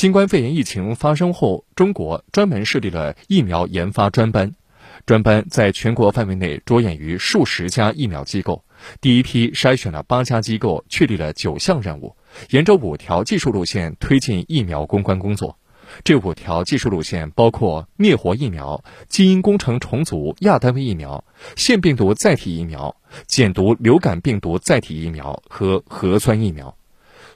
新冠肺炎疫情发生后，中国专门设立了疫苗研发专班，专班在全国范围内着眼于数十家疫苗机构，第一批筛选了八家机构，确立了九项任务，沿着五条技术路线推进疫苗攻关工作。这五条技术路线包括灭活疫苗、基因工程重组亚单位疫苗、腺病毒载体疫苗、减毒流感病毒载体疫苗和核酸疫苗。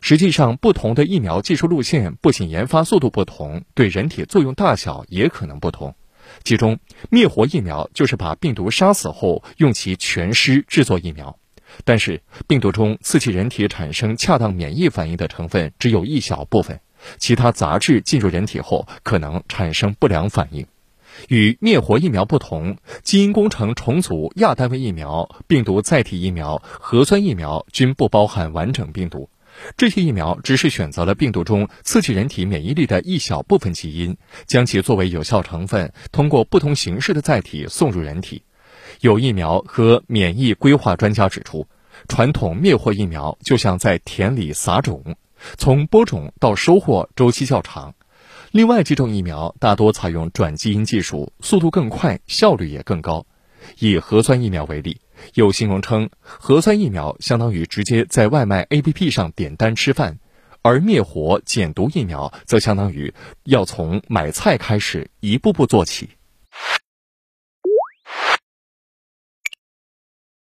实际上，不同的疫苗技术路线不仅研发速度不同，对人体作用大小也可能不同。其中，灭活疫苗就是把病毒杀死后用其全尸制作疫苗，但是病毒中刺激人体产生恰当免疫反应的成分只有一小部分。其他杂质进入人体后，可能产生不良反应。与灭活疫苗不同，基因工程重组亚单位疫苗、病毒载体疫苗、核酸疫苗均不包含完整病毒。这些疫苗只是选择了病毒中刺激人体免疫力的一小部分基因，将其作为有效成分，通过不同形式的载体送入人体。有疫苗和免疫规划专家指出，传统灭活疫苗就像在田里撒种。从播种到收获周期较长，另外几种疫苗大多采用转基因技术，速度更快，效率也更高。以核酸疫苗为例，有形容称核酸疫苗相当于直接在外卖 APP 上点单吃饭，而灭活减毒疫苗则相当于要从买菜开始，一步步做起。